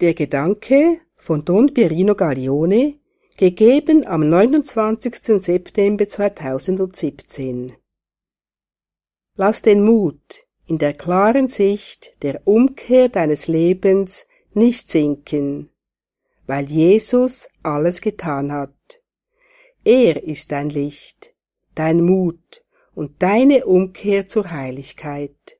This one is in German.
Der Gedanke von Don Pierino Gaglione, gegeben am 29. September 2017. Lass den Mut in der klaren Sicht der Umkehr deines Lebens nicht sinken, weil Jesus alles getan hat. Er ist dein Licht, dein Mut und deine Umkehr zur Heiligkeit.